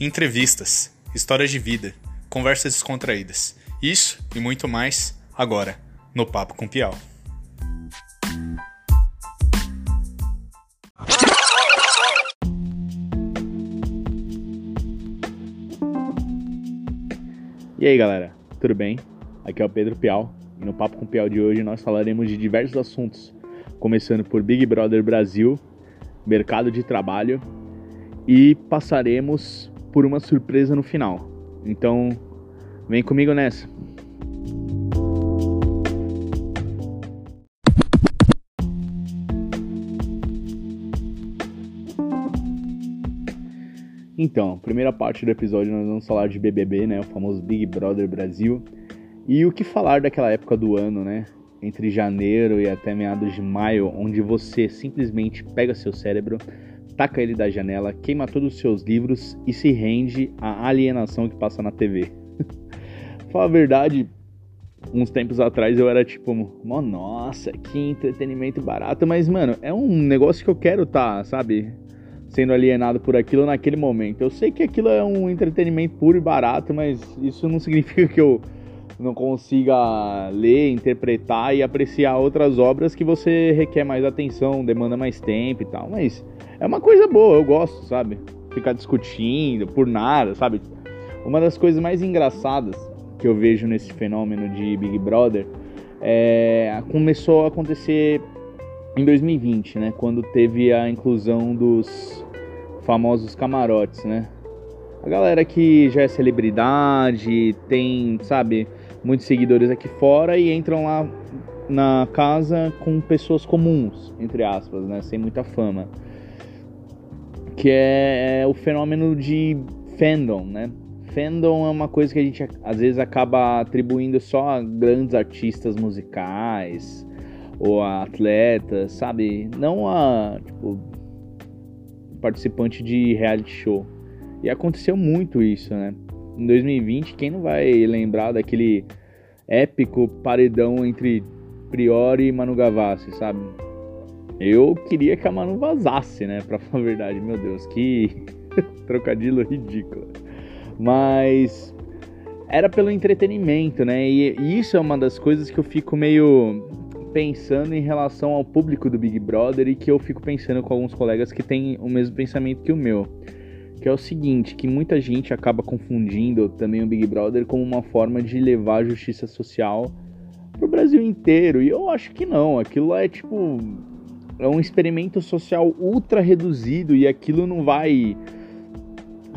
entrevistas, histórias de vida, conversas descontraídas. Isso e muito mais agora no Papo com Piau. E aí galera, tudo bem? Aqui é o Pedro Piau e no Papo com Piau de hoje nós falaremos de diversos assuntos, começando por Big Brother Brasil, mercado de trabalho e passaremos por uma surpresa no final. Então, vem comigo nessa. Então, primeira parte do episódio nós vamos falar de BBB, né, o famoso Big Brother Brasil. E o que falar daquela época do ano, né? Entre janeiro e até meados de maio, onde você simplesmente pega seu cérebro, taca ele da janela, queima todos os seus livros e se rende à alienação que passa na TV. Fala a verdade, uns tempos atrás eu era tipo, nossa, que entretenimento barato, mas mano, é um negócio que eu quero tá, sabe? sendo alienado por aquilo naquele momento. Eu sei que aquilo é um entretenimento puro e barato, mas isso não significa que eu não consiga ler, interpretar e apreciar outras obras que você requer mais atenção, demanda mais tempo e tal. Mas é uma coisa boa, eu gosto, sabe? Ficar discutindo por nada, sabe? Uma das coisas mais engraçadas que eu vejo nesse fenômeno de Big Brother é, começou a acontecer em 2020, né? Quando teve a inclusão dos famosos camarotes, né? A galera que já é celebridade, tem, sabe, muitos seguidores aqui fora e entram lá na casa com pessoas comuns, entre aspas, né? Sem muita fama. Que é, é o fenômeno de fandom, né? Fandom é uma coisa que a gente às vezes acaba atribuindo só a grandes artistas musicais, ou a atleta, sabe? Não a tipo, participante de reality show. E aconteceu muito isso, né? Em 2020, quem não vai lembrar daquele épico paredão entre Priori e Manu Gavassi, sabe? Eu queria que a Manu vazasse, né? Pra falar a verdade, meu Deus, que trocadilho ridículo. Mas era pelo entretenimento, né? E isso é uma das coisas que eu fico meio pensando em relação ao público do Big Brother e que eu fico pensando com alguns colegas que têm o mesmo pensamento que o meu. Que é o seguinte, que muita gente acaba confundindo também o Big Brother como uma forma de levar a justiça social pro Brasil inteiro. E eu acho que não. Aquilo é tipo. É um experimento social ultra reduzido e aquilo não vai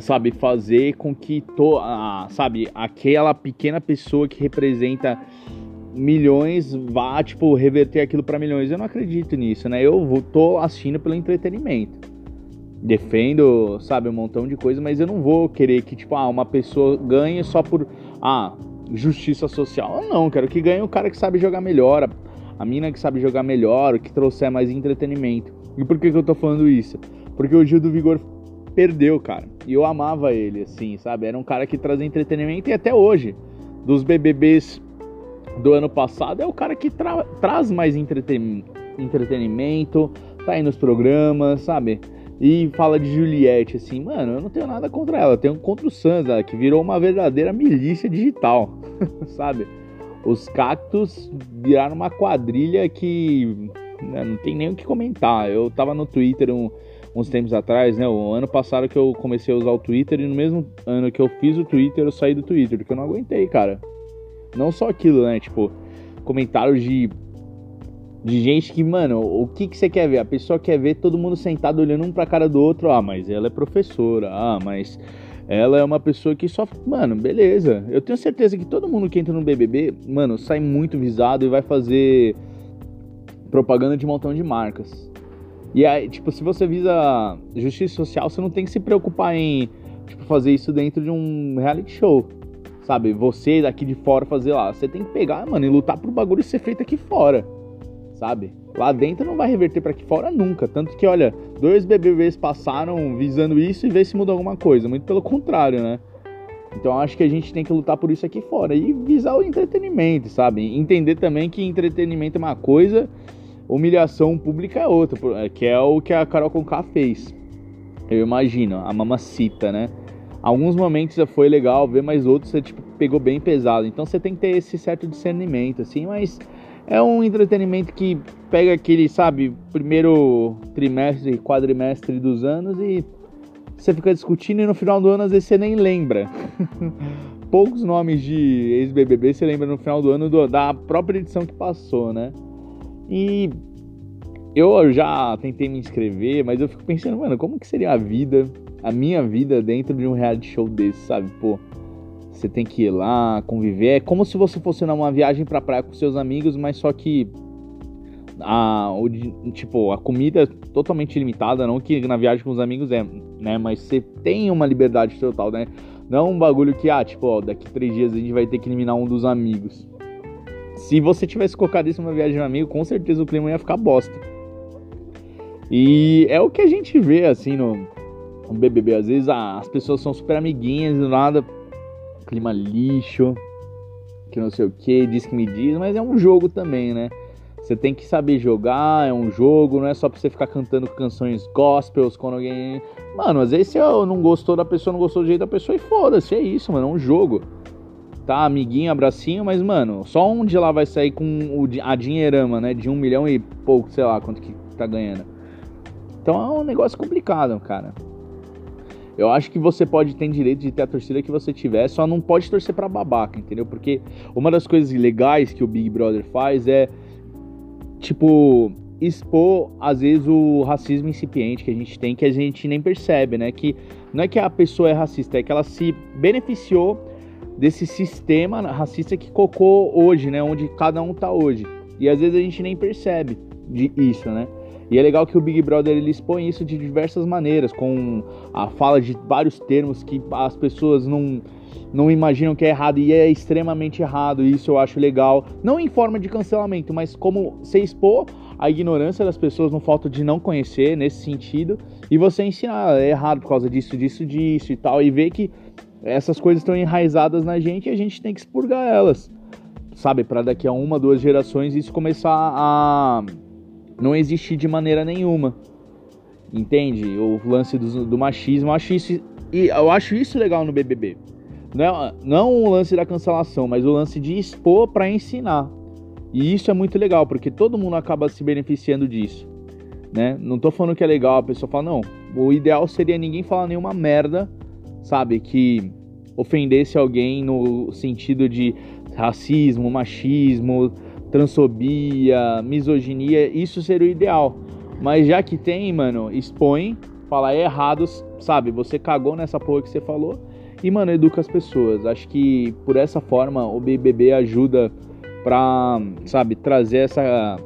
sabe, fazer com que to, ah, sabe, aquela pequena pessoa que representa milhões vá, tipo, reverter aquilo para milhões. Eu não acredito nisso, né? Eu vou, tô assistindo pelo entretenimento. Defendo, sabe, um montão de coisa, mas eu não vou querer que, tipo, ah, uma pessoa ganhe só por, ah, justiça social. Eu não, quero que ganhe o cara que sabe jogar melhor, a, a mina que sabe jogar melhor, que trouxer mais entretenimento. E por que, que eu tô falando isso? Porque o Gil do Vigor perdeu, cara. E eu amava ele, assim, sabe? Era um cara que trazia entretenimento e até hoje, dos BBBs do ano passado é o cara que tra traz mais entreten entretenimento, tá aí nos programas, sabe? E fala de Juliette, assim, mano, eu não tenho nada contra ela, eu tenho contra o Sansa, que virou uma verdadeira milícia digital, sabe? Os cactos viraram uma quadrilha que né, não tem nem o que comentar. Eu tava no Twitter um, uns tempos atrás, né? O ano passado que eu comecei a usar o Twitter e no mesmo ano que eu fiz o Twitter, eu saí do Twitter, porque eu não aguentei, cara. Não só aquilo, né? Tipo, comentários de. De gente que, mano, o que, que você quer ver? A pessoa quer ver todo mundo sentado olhando um pra cara do outro. Ah, mas ela é professora. Ah, mas ela é uma pessoa que só. Mano, beleza. Eu tenho certeza que todo mundo que entra no BBB, mano, sai muito visado e vai fazer propaganda de um montão de marcas. E aí, tipo, se você visa justiça social, você não tem que se preocupar em, tipo, fazer isso dentro de um reality show sabe? Você daqui de fora fazer lá. Você tem que pegar, mano, e lutar pro bagulho ser feito aqui fora, sabe? Lá dentro não vai reverter para aqui fora nunca. Tanto que, olha, dois BBBs passaram visando isso e ver se muda alguma coisa. Muito pelo contrário, né? Então acho que a gente tem que lutar por isso aqui fora e visar o entretenimento, sabe? Entender também que entretenimento é uma coisa, humilhação pública é outra, que é o que a Carol Conká fez. Eu imagino, a mamacita, né? Alguns momentos foi legal ver, mas outros você tipo, pegou bem pesado. Então você tem que ter esse certo discernimento, assim, mas é um entretenimento que pega aquele, sabe, primeiro trimestre, quadrimestre dos anos e você fica discutindo e no final do ano às vezes você nem lembra. Poucos nomes de ex-BBB você lembra no final do ano do, da própria edição que passou, né? E eu já tentei me inscrever, mas eu fico pensando, mano, como que seria a vida, a minha vida dentro de um reality show desse, sabe? Pô, você tem que ir lá, conviver. É como se você fosse numa viagem pra praia com seus amigos, mas só que a, o, tipo, a comida é totalmente limitada, não que na viagem com os amigos é, né? Mas você tem uma liberdade total, né? Não um bagulho que, ah, tipo, ó, daqui três dias a gente vai ter que eliminar um dos amigos. Se você tivesse colocado isso numa viagem de um amigo, com certeza o clima ia ficar bosta. E é o que a gente vê, assim, no, no BBB. Às vezes ah, as pessoas são super amiguinhas, do nada clima lixo, que não sei o que, diz que me diz, mas é um jogo também, né? Você tem que saber jogar, é um jogo, não é só pra você ficar cantando canções gospels quando alguém. Mano, às vezes você não gostou da pessoa, não gostou do jeito da pessoa e foda-se, é isso, mano, é um jogo. Tá, amiguinho, abracinho, mas, mano, só um de lá vai sair com a dinheirama, né? De um milhão e pouco, sei lá quanto que tá ganhando. Então é um negócio complicado, cara. Eu acho que você pode ter direito de ter a torcida que você tiver, só não pode torcer para babaca, entendeu? Porque uma das coisas legais que o Big Brother faz é tipo expor às vezes o racismo incipiente que a gente tem que a gente nem percebe, né? Que não é que a pessoa é racista, é que ela se beneficiou desse sistema racista que cocou hoje, né? Onde cada um tá hoje. E às vezes a gente nem percebe de isso, né? E é legal que o Big Brother ele expõe isso de diversas maneiras, com a fala de vários termos que as pessoas não, não imaginam que é errado e é extremamente errado. E isso eu acho legal, não em forma de cancelamento, mas como você expor a ignorância das pessoas no fato de não conhecer nesse sentido e você ensinar é errado por causa disso, disso, disso e tal, e ver que essas coisas estão enraizadas na gente e a gente tem que expurgar elas, sabe? Para daqui a uma, duas gerações isso começar a não existir de maneira nenhuma. Entende? O lance do, do machismo, eu acho isso eu acho isso legal no BBB. Não, é, não o lance da cancelação, mas o lance de expor para ensinar. E isso é muito legal, porque todo mundo acaba se beneficiando disso. Né? Não tô falando que é legal, a pessoa fala, não, o ideal seria ninguém falar nenhuma merda, sabe, que ofendesse alguém no sentido de racismo, machismo, transfobia, misoginia, isso seria o ideal. Mas já que tem, mano, expõe, fala é errado, sabe? Você cagou nessa porra que você falou e, mano, educa as pessoas. Acho que por essa forma o BBB ajuda pra, sabe, trazer essa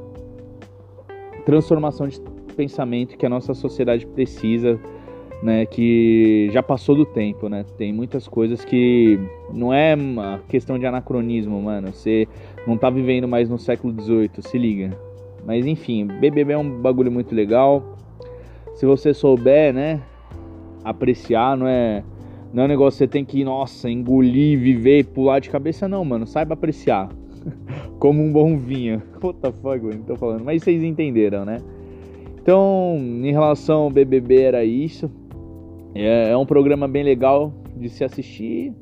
transformação de pensamento que a nossa sociedade precisa né, que já passou do tempo, né? Tem muitas coisas que não é uma questão de anacronismo, mano. Você não tá vivendo mais no século XVIII, se liga. Mas enfim, BBB é um bagulho muito legal. Se você souber, né, apreciar, não é não é um negócio que você tem que, nossa, engolir, viver, pular de cabeça, não, mano. Saiba apreciar. Como um bom vinho. What the fuck, mano, tô falando. Mas vocês entenderam, né? Então, em relação ao BBB era isso. É, é um programa bem legal de se assistir.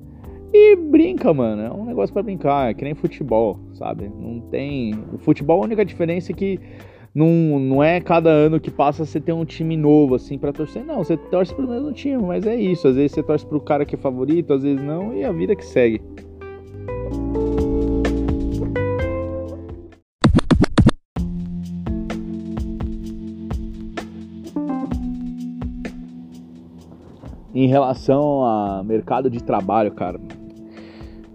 E brinca, mano. É um negócio para brincar. É que nem futebol, sabe? Não tem. O futebol, a única diferença é que não, não é cada ano que passa você ter um time novo, assim, para torcer. Não, você torce pro mesmo time, mas é isso. Às vezes você torce pro cara que é favorito, às vezes não, e a vida que segue. Em relação a mercado de trabalho, cara.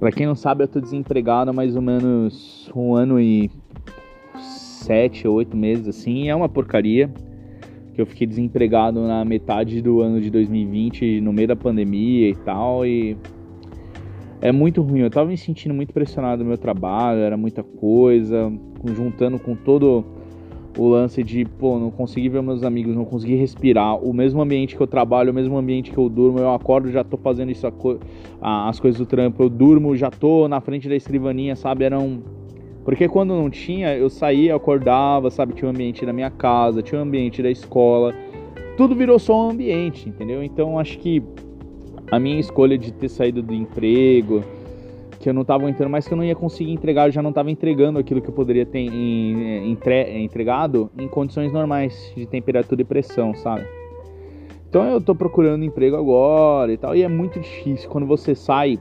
Pra quem não sabe, eu tô desempregado há mais ou menos um ano e sete ou oito meses, assim. É uma porcaria. Que eu fiquei desempregado na metade do ano de 2020, no meio da pandemia e tal. E é muito ruim. Eu tava me sentindo muito pressionado no meu trabalho, era muita coisa, juntando com todo o lance de, pô, não consegui ver meus amigos, não consegui respirar, o mesmo ambiente que eu trabalho, o mesmo ambiente que eu durmo, eu acordo, já tô fazendo isso, as coisas do trampo, eu durmo, já tô na frente da escrivaninha, sabe? Eram. Porque quando não tinha, eu saía, acordava, sabe? Tinha um ambiente da minha casa, tinha um ambiente da escola, tudo virou só um ambiente, entendeu? Então acho que a minha escolha de ter saído do emprego, que eu não estava aguentando mais, que eu não ia conseguir entregar, eu já não estava entregando aquilo que eu poderia ter em, entre, entregado em condições normais de temperatura e pressão, sabe? Então eu tô procurando emprego agora e tal, e é muito difícil quando você sai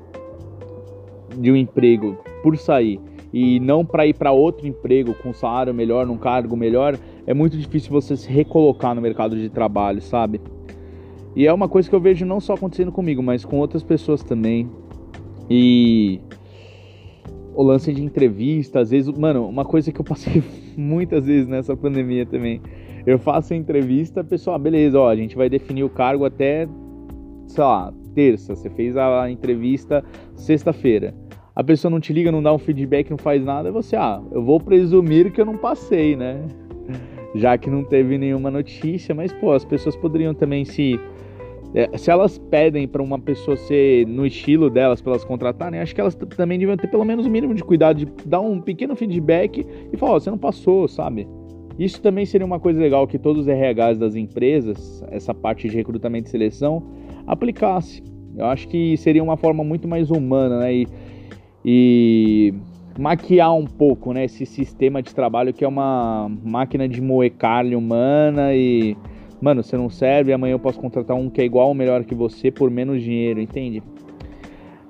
de um emprego por sair e não para ir para outro emprego com salário melhor, num cargo melhor, é muito difícil você se recolocar no mercado de trabalho, sabe? E é uma coisa que eu vejo não só acontecendo comigo, mas com outras pessoas também. E o lance de entrevista, às vezes, mano, uma coisa que eu passei muitas vezes nessa pandemia também eu faço a entrevista, pessoal, beleza, ó, a gente vai definir o cargo até, sei lá, terça. Você fez a entrevista sexta-feira. A pessoa não te liga, não dá um feedback, não faz nada, você, ah, eu vou presumir que eu não passei, né? Já que não teve nenhuma notícia, mas pô, as pessoas poderiam também se se elas pedem para uma pessoa ser no estilo delas para elas contratarem, acho que elas também deviam ter pelo menos o mínimo de cuidado de dar um pequeno feedback e falar, oh, você não passou, sabe? Isso também seria uma coisa legal que todos os RHs das empresas, essa parte de recrutamento e seleção, aplicasse. Eu acho que seria uma forma muito mais humana, né? E, e maquiar um pouco, né? Esse sistema de trabalho que é uma máquina de moer carne humana e, mano, você não serve, amanhã eu posso contratar um que é igual ou melhor que você por menos dinheiro, entende?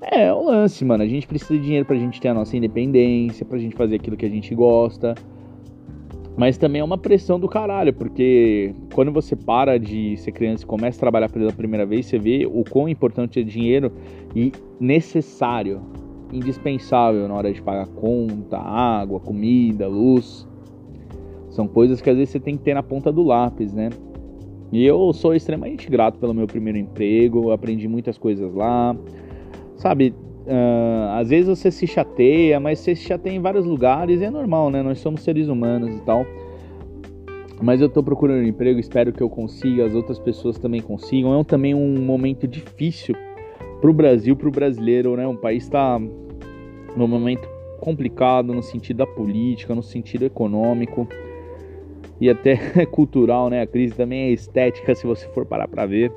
É, o lance, mano. A gente precisa de dinheiro pra gente ter a nossa independência, pra gente fazer aquilo que a gente gosta. Mas também é uma pressão do caralho, porque quando você para de ser criança e começa a trabalhar pela primeira vez, você vê o quão importante é dinheiro e necessário, indispensável na hora de pagar conta, água, comida, luz. São coisas que às vezes você tem que ter na ponta do lápis, né? E eu sou extremamente grato pelo meu primeiro emprego, aprendi muitas coisas lá. Sabe, Uh, às vezes você se chateia, mas você se chateia em vários lugares e é normal, né? Nós somos seres humanos e tal. Mas eu tô procurando um emprego, espero que eu consiga, as outras pessoas também consigam. É também um momento difícil pro Brasil, pro brasileiro, né? O país está num momento complicado no sentido da política, no sentido econômico e até cultural, né? A crise também é estética, se você for parar para ver.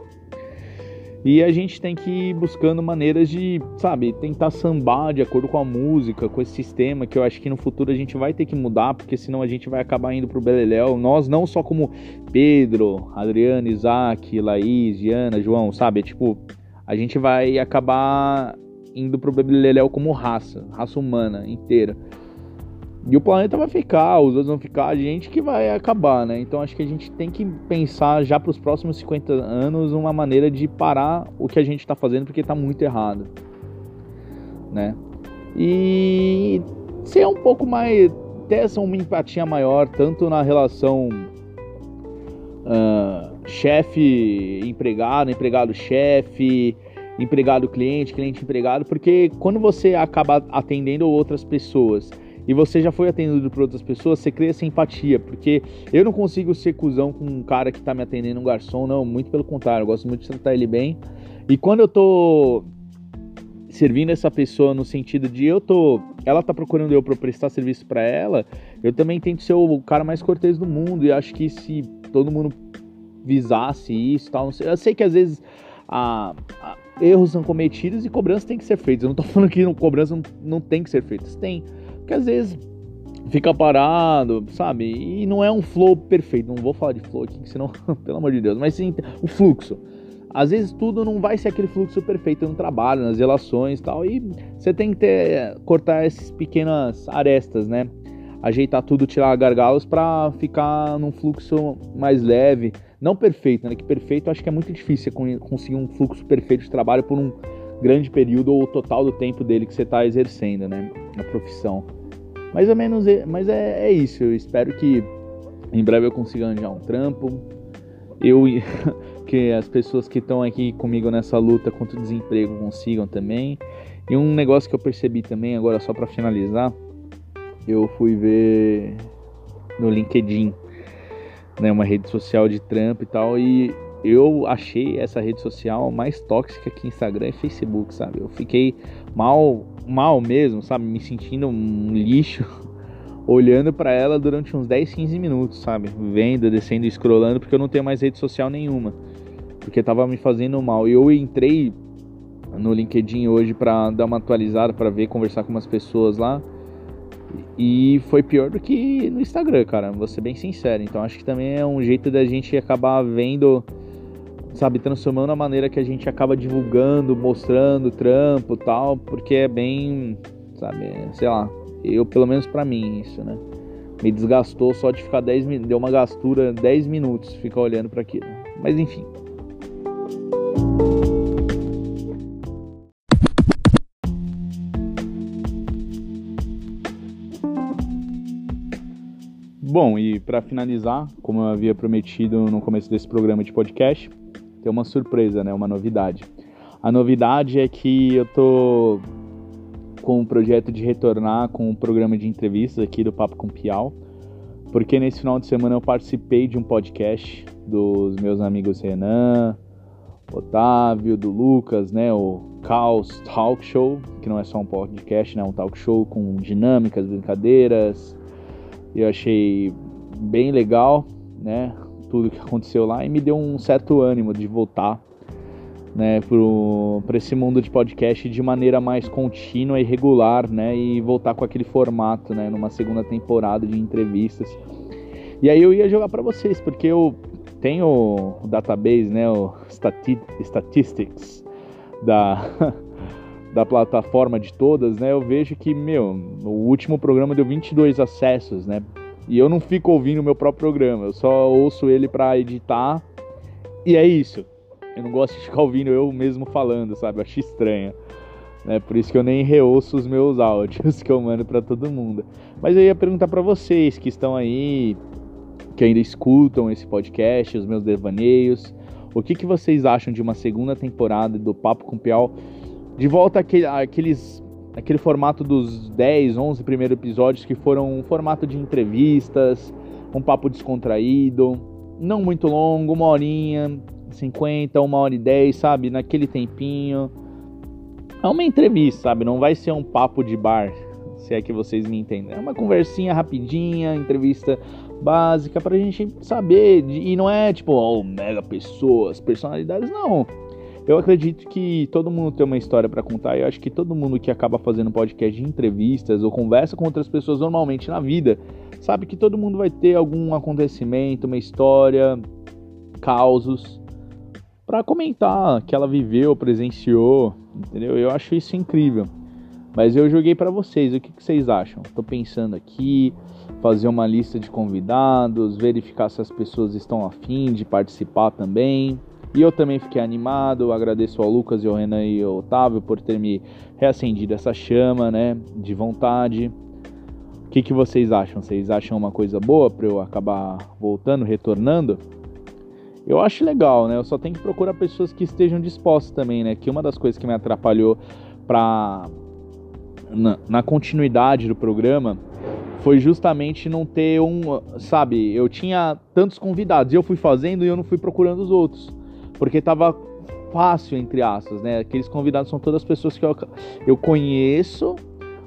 E a gente tem que ir buscando maneiras de, sabe, tentar sambar de acordo com a música, com esse sistema que eu acho que no futuro a gente vai ter que mudar, porque senão a gente vai acabar indo pro Beleléu. Nós não só como Pedro, Adriano, Isaac, Laís, Diana, João, sabe? Tipo, a gente vai acabar indo pro Beleléu como raça, raça humana inteira. E o planeta vai ficar, os outros vão ficar, a gente que vai acabar, né? Então acho que a gente tem que pensar já para os próximos 50 anos uma maneira de parar o que a gente está fazendo porque está muito errado, né? E ser um pouco mais ter essa uma empatia maior tanto na relação uh, chefe empregado, empregado chefe, empregado cliente, cliente empregado, porque quando você acaba atendendo outras pessoas e você já foi atendido por outras pessoas, você cria essa empatia, porque eu não consigo ser cuzão com um cara que tá me atendendo, um garçom, não, muito pelo contrário, eu gosto muito de tratar ele bem. E quando eu tô servindo essa pessoa no sentido de eu tô, ela tá procurando eu para prestar serviço para ela, eu também tento ser o cara mais cortês do mundo e acho que se todo mundo visasse isso, tal, eu sei que às vezes a, a, erros são cometidos e cobranças têm que ser feitas. Eu não tô falando que cobrança não, não tem que ser feitas, tem que às vezes fica parado, sabe? E não é um flow perfeito. Não vou falar de flow aqui, senão, pelo amor de Deus, mas sim o fluxo. Às vezes tudo não vai ser aquele fluxo perfeito no trabalho, nas relações e tal. E você tem que ter, cortar essas pequenas arestas, né? Ajeitar tudo, tirar gargalos para ficar num fluxo mais leve. Não perfeito, né? Que perfeito acho que é muito difícil conseguir um fluxo perfeito de trabalho por um grande período ou total do tempo dele que você está exercendo, né? A profissão. Mais ou menos, mas é, é isso. Eu espero que em breve eu consiga arranjar um trampo. Eu que as pessoas que estão aqui comigo nessa luta contra o desemprego consigam também. E um negócio que eu percebi também, agora só para finalizar, eu fui ver no LinkedIn, né, uma rede social de trampo e tal, e eu achei essa rede social mais tóxica que Instagram e Facebook, sabe? Eu fiquei mal, mal mesmo, sabe? Me sentindo um lixo olhando para ela durante uns 10, 15 minutos, sabe? Vendo, descendo e scrollando, porque eu não tenho mais rede social nenhuma. Porque tava me fazendo mal. E eu entrei no LinkedIn hoje para dar uma atualizada, para ver, conversar com umas pessoas lá. E foi pior do que no Instagram, cara, vou ser bem sincero. Então acho que também é um jeito da gente acabar vendo, sabe, transformando a maneira que a gente acaba divulgando, mostrando trampo tal, porque é bem, sabe, sei lá, eu pelo menos para mim isso, né? Me desgastou só de ficar 10 minutos, deu uma gastura 10 minutos ficar olhando para aquilo. Mas enfim. Bom, e para finalizar, como eu havia prometido no começo desse programa de podcast, tem uma surpresa, né, uma novidade. A novidade é que eu tô com o projeto de retornar com um programa de entrevistas aqui do Papo com Piau, porque nesse final de semana eu participei de um podcast dos meus amigos Renan, Otávio, do Lucas, né, o Caos Talk Show, que não é só um podcast, né, é um talk show com dinâmicas, brincadeiras, eu achei bem legal, né? Tudo que aconteceu lá e me deu um certo ânimo de voltar, né, para esse mundo de podcast de maneira mais contínua e regular, né? E voltar com aquele formato, né? Numa segunda temporada de entrevistas. E aí eu ia jogar para vocês, porque eu tenho o database, né? O stati statistics da da plataforma de todas, né, eu vejo que, meu, o último programa deu 22 acessos, né? E eu não fico ouvindo o meu próprio programa, eu só ouço ele para editar. E é isso. Eu não gosto de ficar ouvindo eu mesmo falando, sabe? Eu acho estranho. Né? Por isso que eu nem reouço os meus áudios que eu mando para todo mundo. Mas eu ia perguntar para vocês que estão aí, que ainda escutam esse podcast, os meus devaneios, o que, que vocês acham de uma segunda temporada do Papo com Piau? de volta àquele, àqueles, aquele formato dos 10, 11 primeiros episódios que foram um formato de entrevistas, um papo descontraído, não muito longo, uma horinha, 50, uma hora e 10, sabe? Naquele tempinho. É uma entrevista, sabe? Não vai ser um papo de bar, se é que vocês me entendem. É uma conversinha rapidinha, entrevista básica pra gente saber. E não é tipo, oh, mega pessoas, personalidades, não. Eu acredito que todo mundo tem uma história para contar eu acho que todo mundo que acaba fazendo podcast de entrevistas ou conversa com outras pessoas normalmente na vida, sabe que todo mundo vai ter algum acontecimento, uma história, causos para comentar que ela viveu, presenciou, entendeu? Eu acho isso incrível. Mas eu joguei para vocês, o que, que vocês acham? Tô pensando aqui, fazer uma lista de convidados, verificar se as pessoas estão afim de participar também. E eu também fiquei animado, agradeço ao Lucas e ao Renan e ao Otávio por ter me reacendido essa chama, né, de vontade. O que, que vocês acham? Vocês acham uma coisa boa para eu acabar voltando, retornando? Eu acho legal, né? Eu só tenho que procurar pessoas que estejam dispostas também, né? Que uma das coisas que me atrapalhou para na, na continuidade do programa foi justamente não ter um, sabe, eu tinha tantos convidados e eu fui fazendo e eu não fui procurando os outros porque tava fácil, entre aspas, né? Aqueles convidados são todas pessoas que eu, eu conheço,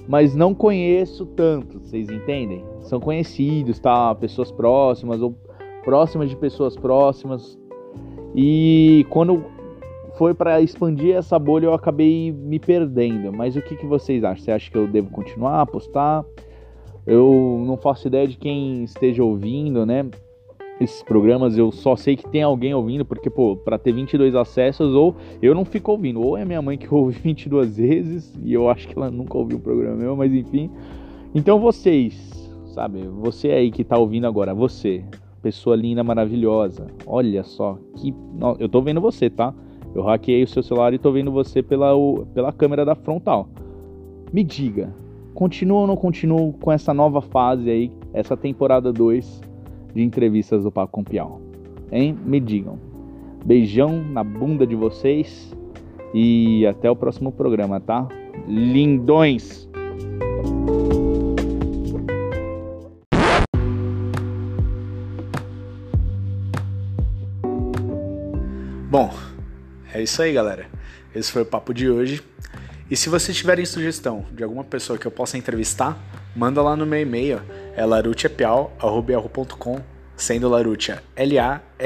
mas não conheço tanto, vocês entendem? São conhecidos, tá? Pessoas próximas ou próximas de pessoas próximas. E quando foi para expandir essa bolha, eu acabei me perdendo. Mas o que, que vocês acham? Você acha que eu devo continuar a postar? Eu não faço ideia de quem esteja ouvindo, né? Esses programas, eu só sei que tem alguém ouvindo, porque, pô, pra ter 22 acessos, ou eu não fico ouvindo, ou é minha mãe que ouve 22 vezes, e eu acho que ela nunca ouviu um programa meu, mas enfim. Então vocês, sabe, você aí que tá ouvindo agora, você, pessoa linda, maravilhosa, olha só, que. Eu tô vendo você, tá? Eu hackeei o seu celular e tô vendo você pela, pela câmera da frontal. Me diga, continua ou não continua com essa nova fase aí, essa temporada 2 de entrevistas do Papo com Piau. Hein? Me digam. Beijão na bunda de vocês e até o próximo programa, tá? Lindões! Bom, é isso aí, galera. Esse foi o papo de hoje. E se vocês tiverem sugestão de alguma pessoa que eu possa entrevistar, manda lá no meu e-mail, é larutiapiau.com, sendo Larutia L-A-R-U-C-C-I-A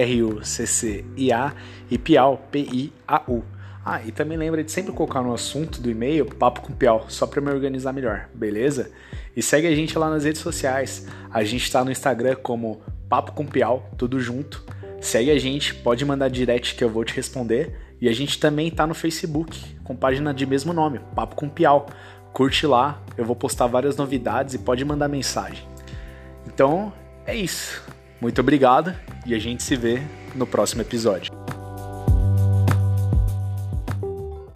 e Piau P-I-A-U. Ah, e também lembra de sempre colocar no assunto do e-mail Papo com Piau, só para me organizar melhor, beleza? E segue a gente lá nas redes sociais. A gente está no Instagram como Papo com Piau, tudo junto. Segue a gente, pode mandar direct que eu vou te responder. E a gente também tá no Facebook, com página de mesmo nome, Papo com Piau. Curte lá, eu vou postar várias novidades e pode mandar mensagem. Então, é isso. Muito obrigado e a gente se vê no próximo episódio.